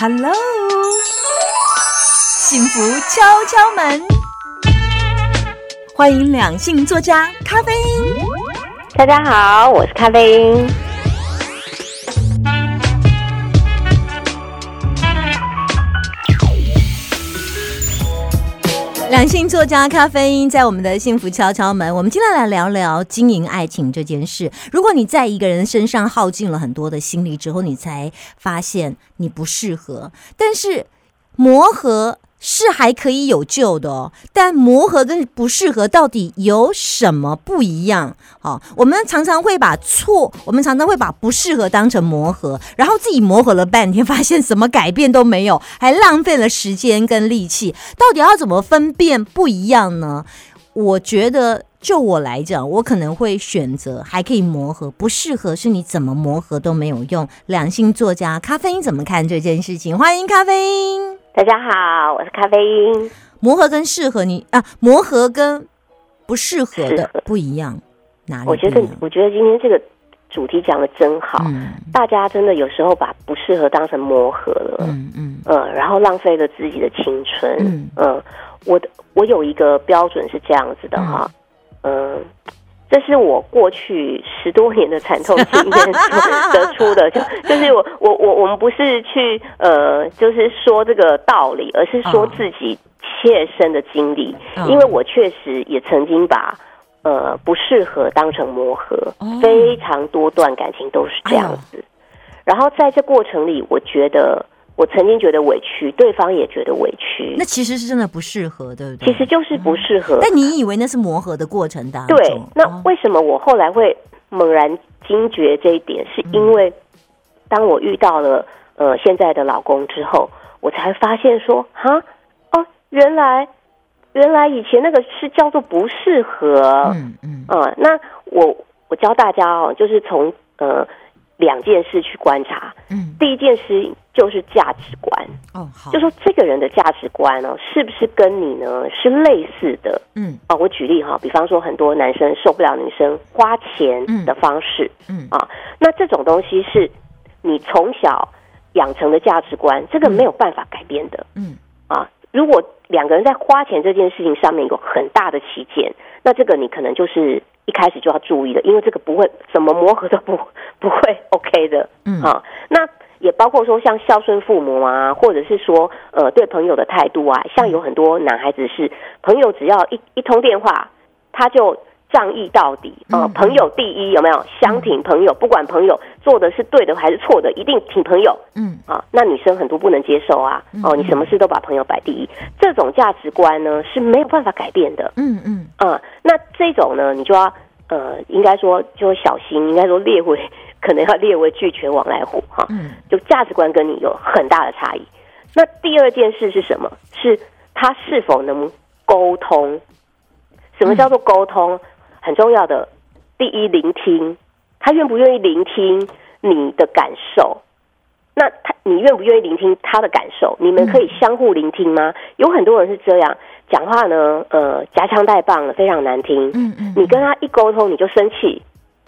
Hello，幸福敲敲门，欢迎两性作家咖啡因。大家好，我是咖啡因。两性作家咖啡因在我们的幸福敲敲门，我们今天来聊聊经营爱情这件事。如果你在一个人身上耗尽了很多的心力之后，你才发现你不适合，但是磨合。是还可以有救的哦，但磨合跟不适合到底有什么不一样？好，我们常常会把错，我们常常会把不适合当成磨合，然后自己磨合了半天，发现什么改变都没有，还浪费了时间跟力气。到底要怎么分辨不一样呢？我觉得，就我来讲，我可能会选择还可以磨合，不适合是你怎么磨合都没有用。两性作家咖啡因怎么看这件事情？欢迎咖啡因。大家好，我是咖啡因。磨合跟适合你啊，磨合跟不适合的不一样，哪里？我觉得，我觉得今天这个主题讲的真好。大家真的有时候把不适合当成磨合了，嗯嗯，呃，然后浪费了自己的青春。嗯嗯，我的我有一个标准是这样子的哈，嗯。这是我过去十多年的惨痛经验得出的，就就是我我我我们不是去呃，就是说这个道理，而是说自己切身的经历，因为我确实也曾经把呃不适合当成磨合，非常多段感情都是这样子，然后在这过程里，我觉得。我曾经觉得委屈，对方也觉得委屈，那其实是真的不适合，对不对？其实就是不适合。但你以为那是磨合的过程当中？对。那为什么我后来会猛然惊觉这一点？是因为当我遇到了呃现在的老公之后，我才发现说，哈哦，原来原来以前那个是叫做不适合。嗯嗯。啊，那我我教大家哦，就是从呃。两件事去观察，嗯，第一件事就是价值观，哦，好，就说这个人的价值观呢，是不是跟你呢是类似的？嗯，啊，我举例哈，比方说很多男生受不了女生花钱的方式，嗯，啊，那这种东西是你从小养成的价值观，这个没有办法改变的，嗯，啊，如果两个人在花钱这件事情上面有很大的起见，那这个你可能就是。一开始就要注意的，因为这个不会怎么磨合都不不会 OK 的，嗯。啊，那也包括说像孝顺父母啊，或者是说呃对朋友的态度啊，像有很多男孩子是朋友只要一一通电话，他就。仗义到底啊，朋友第一，有没有相挺朋友？不管朋友做的是对的还是错的，一定挺朋友。嗯啊，那女生很多不能接受啊。哦，你什么事都把朋友摆第一，这种价值观呢是没有办法改变的。嗯嗯啊，那这种呢，你就要呃，应该说就小心，应该说列为可能要列为拒绝往来户哈。嗯，就价值观跟你有很大的差异。那第二件事是什么？是他是否能沟通？什么叫做沟通？很重要的，第一，聆听，他愿不愿意聆听你的感受？那他，你愿不愿意聆听他的感受？你们可以相互聆听吗？有很多人是这样讲话呢，呃，夹枪带棒的，非常难听。嗯嗯，你跟他一沟通，你就生气，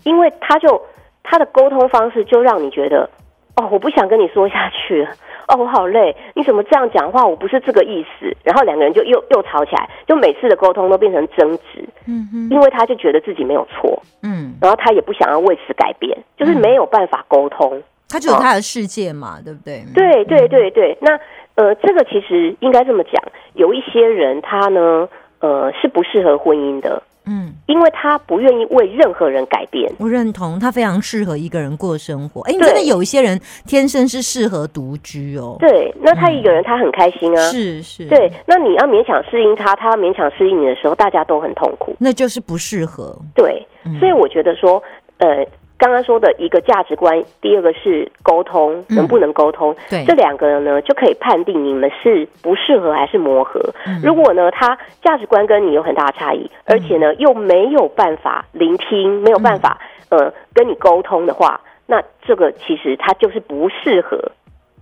因为他就他的沟通方式就让你觉得，哦，我不想跟你说下去了。哦，我好累！你怎么这样讲话？我不是这个意思。然后两个人就又又吵起来，就每次的沟通都变成争执。嗯哼，因为他就觉得自己没有错。嗯，然后他也不想要为此改变，就是没有办法沟通。他就有他的世界嘛，对不对？对对对对。那呃，这个其实应该这么讲，有一些人他呢，呃，是不适合婚姻的。嗯，因为他不愿意为任何人改变。我认同，他非常适合一个人过生活。哎，真的有一些人天生是适合独居哦。对，那他一个人他很开心啊。是是。对，那你要勉强适应他，他要勉强适应你的时候，大家都很痛苦。那就是不适合。对，所以我觉得说，呃。刚刚说的一个价值观，第二个是沟通，能不能沟通？对，这两个呢就可以判定你们是不适合还是磨合。如果呢，他价值观跟你有很大的差异，而且呢又没有办法聆听，没有办法呃跟你沟通的话，那这个其实他就是不适合，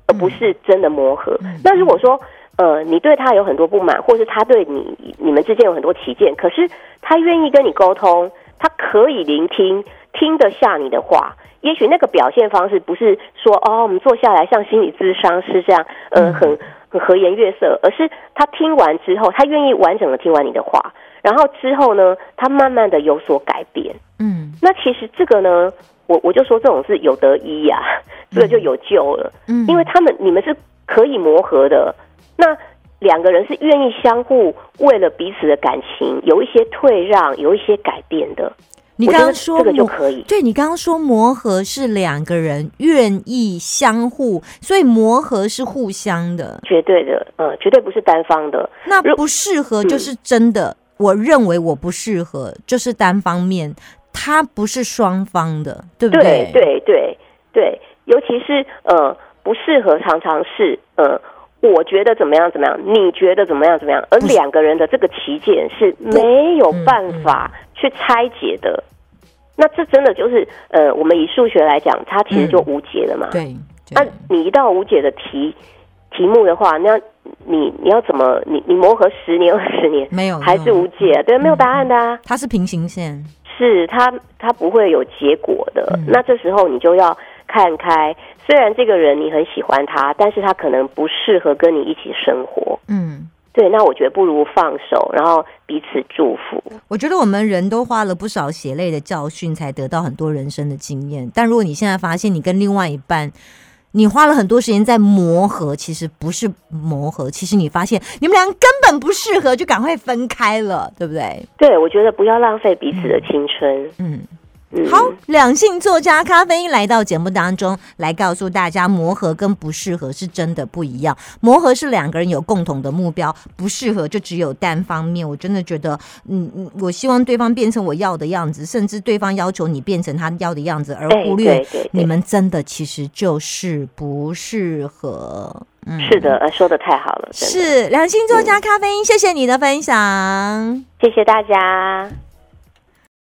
而不是真的磨合。那如果说呃你对他有很多不满，或是他对你你们之间有很多歧见，可是他愿意跟你沟通，他可以聆听。听得下你的话。也许那个表现方式不是说哦，我们坐下来像心理咨商师这样，呃，很很和颜悦色，而是他听完之后，他愿意完整的听完你的话，然后之后呢，他慢慢的有所改变。嗯那其实这个呢，我我就说这种是有得一呀、这个就有救了。嗯，因为他们你们是可以磨合的，那两个人是愿意相互为了彼此的感情有一些退让，有一些改变的。你刚刚说这个就可以，对你刚刚说磨合是两个人愿意相互，所以磨合是互相的。绝对的，呃，绝对不是单方的。那不适合就是真的，我认为我不适合就是单方面，它不是双方的，对不对对对对，尤其是呃不适合，常常是呃。我觉得怎么样怎么样，你觉得怎么样怎么样，而两个人的这个旗舰是没有办法去拆解的。那这真的就是呃，我们以数学来讲，它其实就无解了嘛。对那、对，你一道无解的题题目的话，那你你要怎么你你磨合十年二十年没有还是无解？对，没有答案的啊。它是平行线，是它它不会有结果的。嗯那这时候你就要看开，虽然这个人你很喜欢他，但是他可能不适合跟你一起生活。嗯。对，那我觉得不如放手，然后彼此祝福。我觉得我们人都花了不少血泪的教训，才得到很多人生的经验。但如果你现在发现你跟另外一半，你花了很多时间在磨合，其实不是磨合，其实你发现你们俩根本不适合，就赶快分开了，对不对？对，我觉得不要浪费彼此的青春。嗯，嗯，好，两性作家咖啡因来到节目当中，来告诉大家，磨合跟不适合是真的不一样。磨合是两个人有共同的目标，不适合就只有单方面。我真的觉得，嗯嗯，我希望对方变成我要的样子，甚至对方要求你变成他要的样子，而哎忽略你们真的其实就是不适合。嗯，是的，呃，说的太好了，是两性作家咖啡因，谢谢你的分享。谢谢大家。